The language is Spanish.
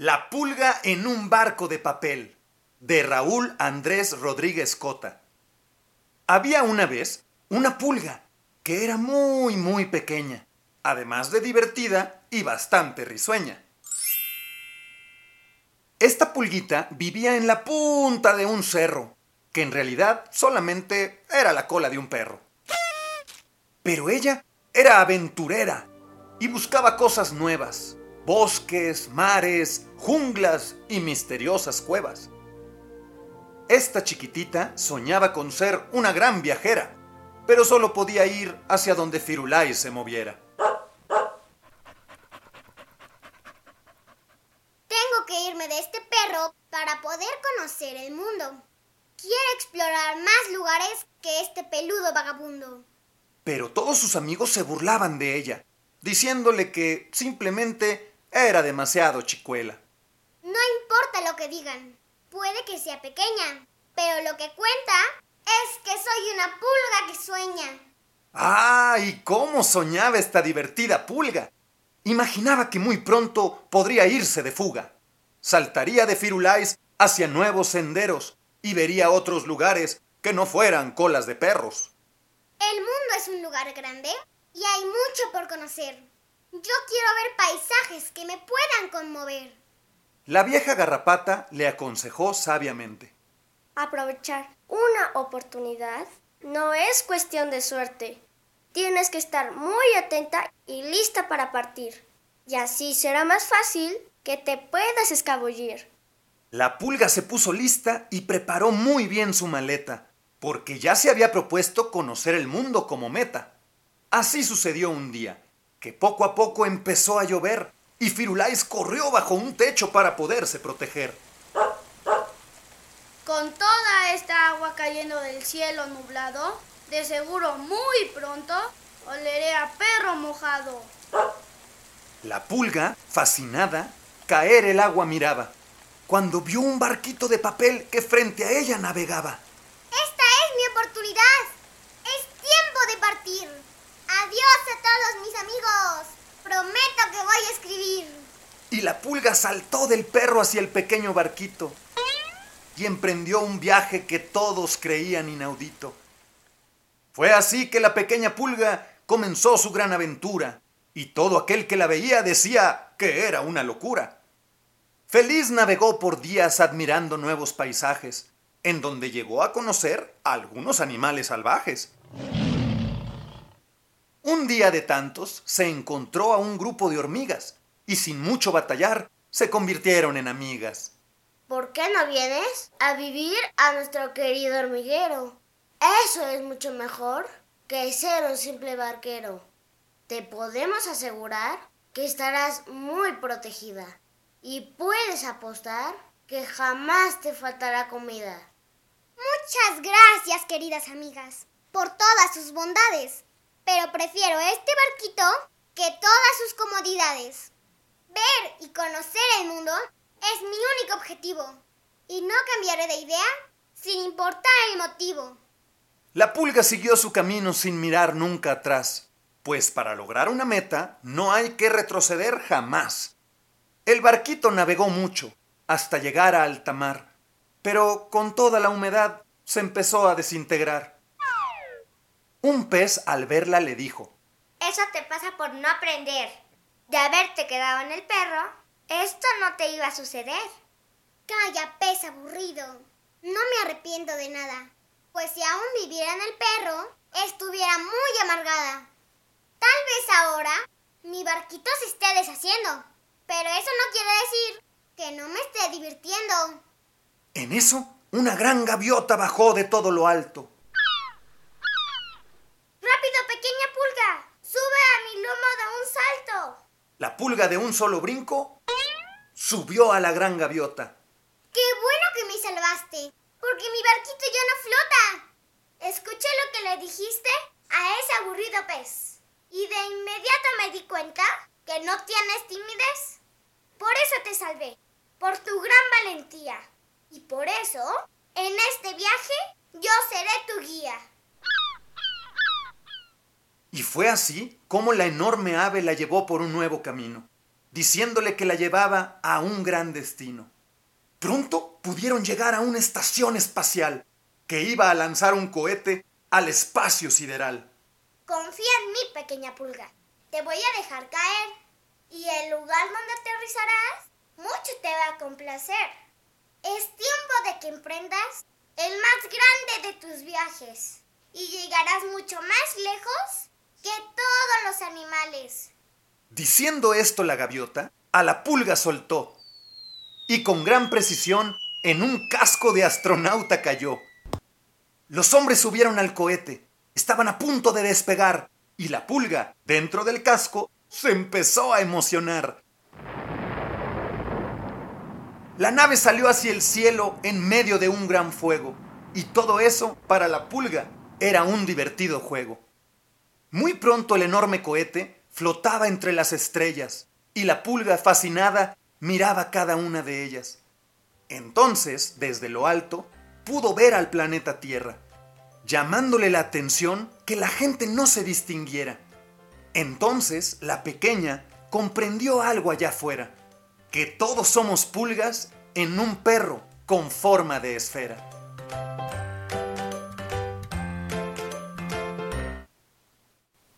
La pulga en un barco de papel, de Raúl Andrés Rodríguez Cota. Había una vez una pulga que era muy, muy pequeña, además de divertida y bastante risueña. Esta pulguita vivía en la punta de un cerro, que en realidad solamente era la cola de un perro. Pero ella era aventurera y buscaba cosas nuevas, bosques, mares, junglas y misteriosas cuevas. Esta chiquitita soñaba con ser una gran viajera, pero solo podía ir hacia donde Firulais se moviera. Tengo que irme de este perro para poder conocer el mundo. Quiero explorar más lugares que este peludo vagabundo. Pero todos sus amigos se burlaban de ella, diciéndole que simplemente era demasiado chicuela. No importa lo que digan. Puede que sea pequeña, pero lo que cuenta es que soy una pulga que sueña. ¡Ah! ¿Y cómo soñaba esta divertida pulga? Imaginaba que muy pronto podría irse de fuga. Saltaría de Firulais hacia nuevos senderos y vería otros lugares que no fueran colas de perros. El mundo es un lugar grande y hay mucho por conocer. Yo quiero ver paisajes que me puedan conmover. La vieja garrapata le aconsejó sabiamente. Aprovechar una oportunidad no es cuestión de suerte. Tienes que estar muy atenta y lista para partir. Y así será más fácil que te puedas escabullir. La pulga se puso lista y preparó muy bien su maleta, porque ya se había propuesto conocer el mundo como meta. Así sucedió un día, que poco a poco empezó a llover y Firulais corrió bajo un techo para poderse proteger. Con toda esta agua cayendo del cielo nublado, de seguro muy pronto oleré a perro mojado. La pulga, fascinada, caer el agua miraba, cuando vio un barquito de papel que frente a ella navegaba. Esta es mi oportunidad. Es tiempo de partir. Adiós a todos mis amigos. Prometo que voy a escribir. Y la pulga saltó del perro hacia el pequeño barquito y emprendió un viaje que todos creían inaudito. Fue así que la pequeña pulga comenzó su gran aventura y todo aquel que la veía decía que era una locura. Feliz navegó por días admirando nuevos paisajes, en donde llegó a conocer a algunos animales salvajes. Un día de tantos se encontró a un grupo de hormigas y sin mucho batallar se convirtieron en amigas. ¿Por qué no vienes a vivir a nuestro querido hormiguero? Eso es mucho mejor que ser un simple barquero. Te podemos asegurar que estarás muy protegida y puedes apostar que jamás te faltará comida. Muchas gracias, queridas amigas, por todas sus bondades. Pero prefiero este barquito que todas sus comodidades. Ver y conocer el mundo es mi único objetivo. Y no cambiaré de idea sin importar el motivo. La pulga siguió su camino sin mirar nunca atrás, pues para lograr una meta no hay que retroceder jamás. El barquito navegó mucho, hasta llegar a alta mar, pero con toda la humedad se empezó a desintegrar. Un pez al verla le dijo, Eso te pasa por no aprender. De haberte quedado en el perro, esto no te iba a suceder. Calla, pez aburrido. No me arrepiento de nada, pues si aún viviera en el perro, estuviera muy amargada. Tal vez ahora mi barquito se esté deshaciendo, pero eso no quiere decir que no me esté divirtiendo. En eso, una gran gaviota bajó de todo lo alto. ¡Rápido, pequeña pulga! ¡Sube a mi lomo de un salto! La pulga de un solo brinco subió a la gran gaviota. ¡Qué bueno que me salvaste! Porque mi barquito ya no flota. Escuché lo que le dijiste a ese aburrido pez. Y de inmediato me di cuenta que no tienes timidez. Por eso te salvé, por tu gran valentía. Y por eso, en este viaje, yo seré tu guía. Y fue así como la enorme ave la llevó por un nuevo camino, diciéndole que la llevaba a un gran destino. Pronto pudieron llegar a una estación espacial que iba a lanzar un cohete al espacio sideral. Confía en mí, pequeña pulga. Te voy a dejar caer. Y el lugar donde aterrizarás, mucho te va a complacer. Es tiempo de que emprendas el más grande de tus viajes. Y llegarás mucho más lejos que todos los animales. Diciendo esto la gaviota, a la pulga soltó. Y con gran precisión, en un casco de astronauta cayó. Los hombres subieron al cohete. Estaban a punto de despegar. Y la pulga, dentro del casco, se empezó a emocionar. La nave salió hacia el cielo en medio de un gran fuego. Y todo eso, para la pulga, era un divertido juego. Muy pronto el enorme cohete flotaba entre las estrellas y la pulga fascinada miraba cada una de ellas. Entonces, desde lo alto, pudo ver al planeta Tierra, llamándole la atención que la gente no se distinguiera. Entonces, la pequeña comprendió algo allá afuera, que todos somos pulgas en un perro con forma de esfera.